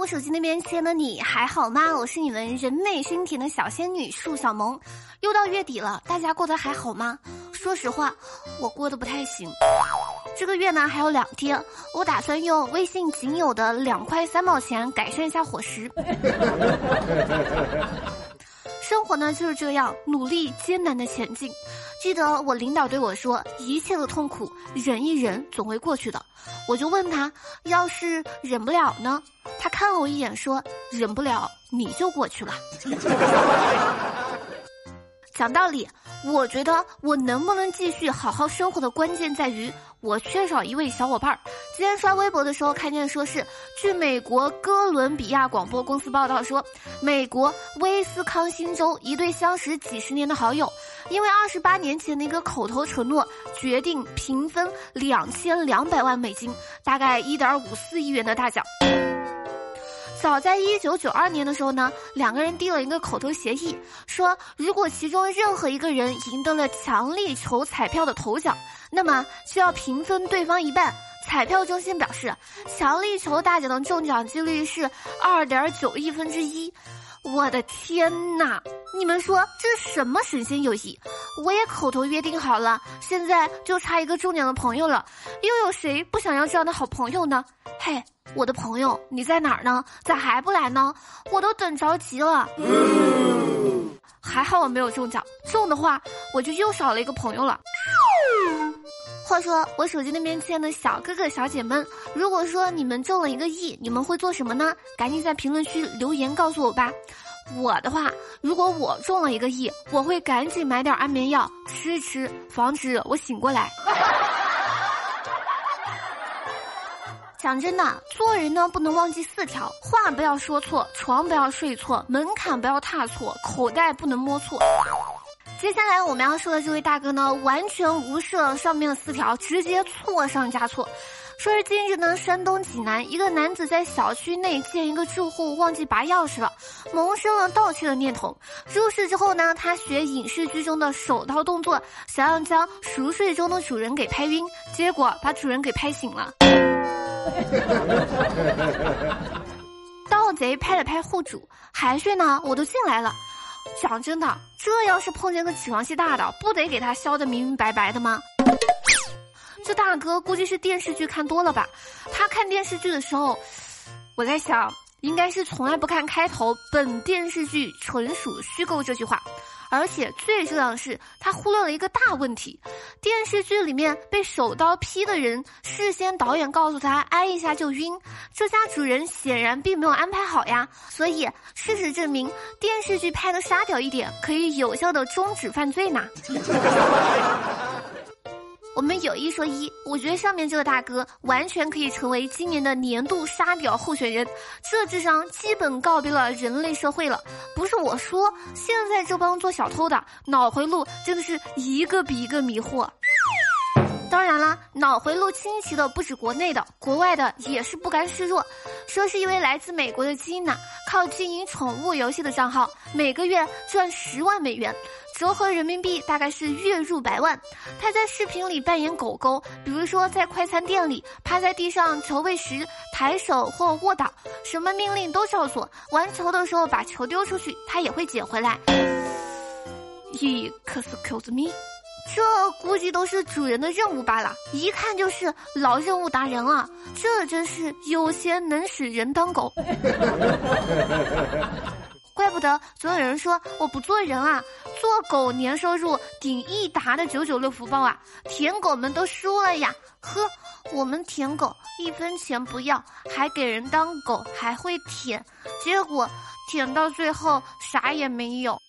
我手机那边亲爱的你还好吗？我是你们人美心甜的小仙女树小萌。又到月底了，大家过得还好吗？说实话，我过得不太行。这个月呢还有两天，我打算用微信仅有的两块三毛钱改善一下伙食。生活呢就是这样，努力艰难的前进。记得我领导对我说：“一切的痛苦忍一忍，总会过去的。”我就问他：“要是忍不了呢？”他看了我一眼说：“忍不了，你就过去了。”讲道理，我觉得我能不能继续好好生活的关键在于我缺少一位小伙伴。今天刷微博的时候看见说是，据美国哥伦比亚广播公司报道说，美国威斯康星州一对相识几十年的好友，因为二十八年前的一个口头承诺，决定平分两千两百万美金，大概一点五四亿元的大奖。早在一九九二年的时候呢，两个人递了一个口头协议，说如果其中任何一个人赢得了强力球彩票的头奖，那么需要平分对方一半。彩票中心表示，强力球大奖的中奖几率是二点九亿分之一。我的天哪！你们说这是什么神仙友谊？我也口头约定好了，现在就差一个中奖的朋友了，又有谁不想要这样的好朋友呢？嘿，我的朋友，你在哪儿呢？咋还不来呢？我都等着急了。还好我没有中奖，中的话我就又少了一个朋友了。话说，我手机那边亲爱的小哥哥小姐们，如果说你们中了一个亿，你们会做什么呢？赶紧在评论区留言告诉我吧。我的话，如果我中了一个亿，我会赶紧买点安眠药吃吃，防止我醒过来。讲真的，做人呢不能忘记四条：话不要说错，床不要睡错，门槛不要踏错，口袋不能摸错。接下来我们要说的这位大哥呢，完全无视了上面的四条，直接错上加错。说是近日呢，山东济南一个男子在小区内见一个住户忘记拔钥匙了，萌生了盗窃的念头。入室之后呢，他学影视剧中的手刀动作，想要将熟睡中的主人给拍晕，结果把主人给拍醒了。盗贼拍了拍户主，还睡呢，我都进来了。讲真的，这要是碰见个起床气大的，不得给他削的明明白白的吗？这大哥估计是电视剧看多了吧？他看电视剧的时候，我在想，应该是从来不看开头“本电视剧纯属虚构”这句话。而且最重要的是，他忽略了一个大问题：电视剧里面被手刀劈的人，事先导演告诉他挨一下就晕，这家主人显然并没有安排好呀。所以事实证明，电视剧拍的沙雕一点，可以有效的终止犯罪呢。我们有一说一，我觉得上面这个大哥完全可以成为今年的年度沙雕候选人，这智商基本告别了人类社会了。不是我说，现在这帮做小偷的脑回路真的是一个比一个迷惑。当然啦，脑回路清奇的不止国内的，国外的也是不甘示弱。说是一位来自美国的基因呢，靠经营宠物游戏的账号，每个月赚十万美元。折合人民币大概是月入百万。他在视频里扮演狗狗，比如说在快餐店里趴在地上求喂食、抬手或卧倒，什么命令都照做。玩球的时候把球丢出去，他也会捡回来。Excuse me，这估计都是主人的任务罢了，一看就是老任务达人了！这真是有钱能使人当狗。怪不得总有人说我不做人啊，做狗年收入顶一沓的九九六福报啊，舔狗们都输了呀！呵，我们舔狗一分钱不要，还给人当狗，还会舔，结果舔到最后啥也没有。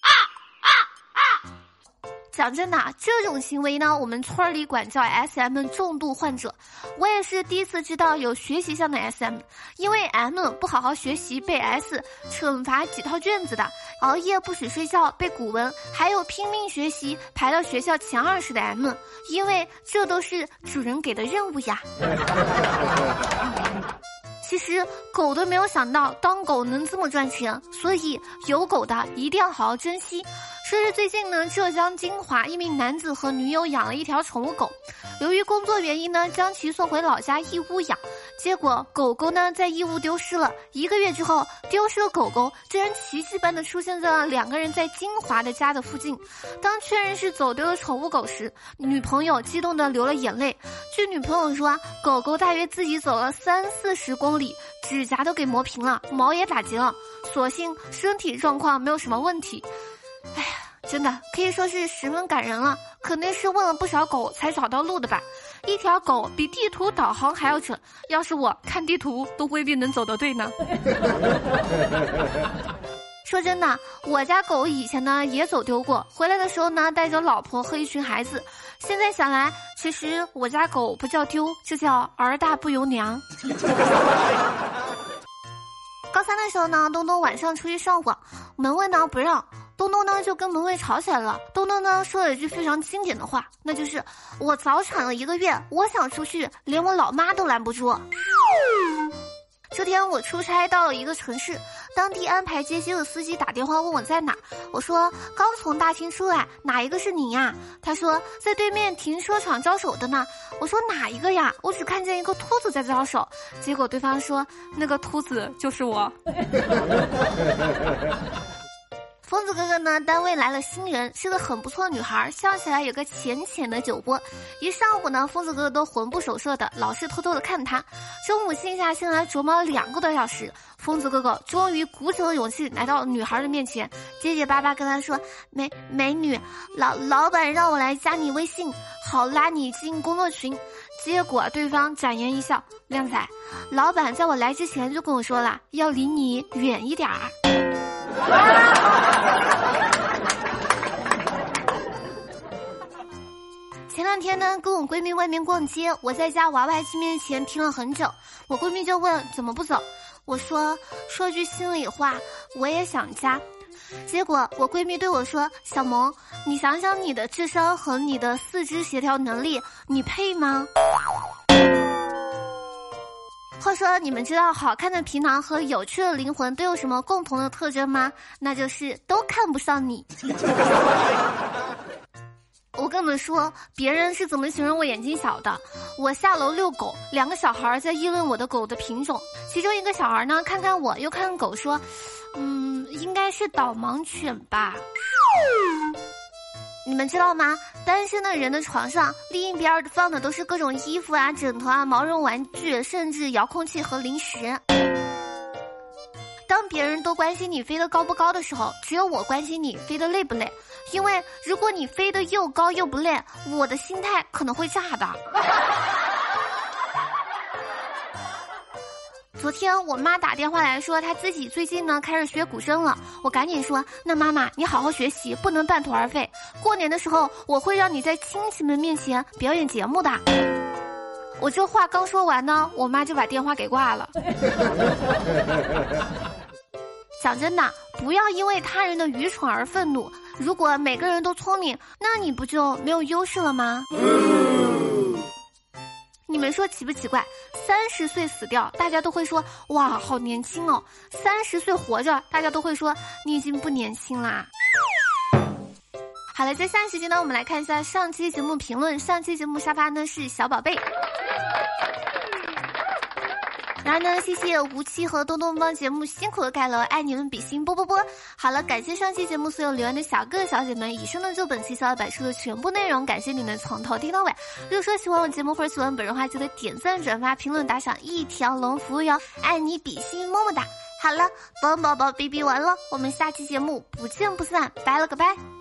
讲真的，这种行为呢，我们村里管叫 S M 重度患者。我也是第一次知道有学习上的 S M，因为 M 不好好学习被 S 惩罚几套卷子的，熬夜不许睡觉被古文，还有拼命学习排到学校前二十的 M，因为这都是主人给的任务呀。其实狗都没有想到当狗能这么赚钱，所以有狗的一定要好好珍惜。说是最近呢，浙江金华一名男子和女友养了一条宠物狗，由于工作原因呢，将其送回老家义乌养。结果狗狗呢在义乌丢失了一个月之后，丢失的狗狗竟然奇迹般的出现在了两个人在金华的家的附近。当确认是走丢的宠物狗时，女朋友激动的流了眼泪。据女朋友说，狗狗大约自己走了三四十公里，指甲都给磨平了，毛也打结了，所幸身体状况没有什么问题。真的可以说是十分感人了，肯定是问了不少狗才找到路的吧。一条狗比地图导航还要准，要是我看地图都未必能走得对呢。说真的，我家狗以前呢也走丢过，回来的时候呢带着老婆和一群孩子。现在想来，其实我家狗不叫丢，就叫儿大不由娘。高三的时候呢，东东晚上出去上网，门卫呢不让。东东呢就跟门卫吵起来了。东东呢说了一句非常经典的话，那就是“我早产了一个月，我想出去，连我老妈都拦不住。”这天我出差到了一个城市，当地安排接机的司机打电话问我在哪，我说刚从大厅出来，哪一个是你呀？他说在对面停车场招手的呢。我说哪一个呀？我只看见一个秃子在招手。结果对方说那个秃子就是我。疯子哥哥呢？单位来了新人，是个很不错的女孩，笑起来有个浅浅的酒窝。一上午呢，疯子哥哥都魂不守舍的，老是偷偷的看她。中午静下心来琢磨了两个多小时，疯子哥哥终于鼓起了勇气来到女孩的面前，结结巴巴跟她说：“美美女，老老板让我来加你微信，好拉你进工作群。”结果对方展颜一笑：“靓仔，老板在我来之前就跟我说了，要离你远一点儿。” 前两天呢，跟我闺蜜外面逛街，我在家娃娃机面前停了很久。我闺蜜就问怎么不走，我说说句心里话，我也想家。结果我闺蜜对我说：“小萌，你想想你的智商和你的四肢协调能力，你配吗？”话说，你们知道好看的皮囊和有趣的灵魂都有什么共同的特征吗？那就是都看不上你。我跟你们说，别人是怎么形容我眼睛小的？我下楼遛狗，两个小孩在议论我的狗的品种，其中一个小孩呢，看看我又看看狗，说：“嗯，应该是导盲犬吧。”你们知道吗？单身的人的床上另一边放的都是各种衣服啊、枕头啊、毛绒玩具，甚至遥控器和零食。当别人都关心你飞得高不高的时候，只有我关心你飞得累不累。因为如果你飞得又高又不累，我的心态可能会炸的。昨天我妈打电话来说，她自己最近呢开始学古筝了。我赶紧说：“那妈妈，你好好学习，不能半途而废。过年的时候，我会让你在亲戚们面前表演节目的。”我这话刚说完呢，我妈就把电话给挂了。讲真的，不要因为他人的愚蠢而愤怒。如果每个人都聪明，那你不就没有优势了吗？你们说奇不奇怪？三十岁死掉，大家都会说哇，好年轻哦；三十岁活着，大家都会说你已经不年轻啦。好了，在下来时间呢，我们来看一下上期节目评论。上期节目沙发呢是小宝贝。然后呢，谢谢无期和东东帮节目辛苦的盖楼，爱你们比心啵啵啵。好了，感谢上期节目所有留言的小哥哥小姐们。以上呢就本期小百出的全部内容，感谢你们从头听到尾。如果说喜欢我节目或者喜欢本人的话，记得点赞、转发、评论、打赏一条龙服务哟，爱你比心么么哒。好了，帮宝宝哔哔完了，我们下期节目不见不散，拜了个拜。